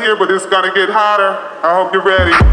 here, but it's gonna get hotter. I hope you're ready.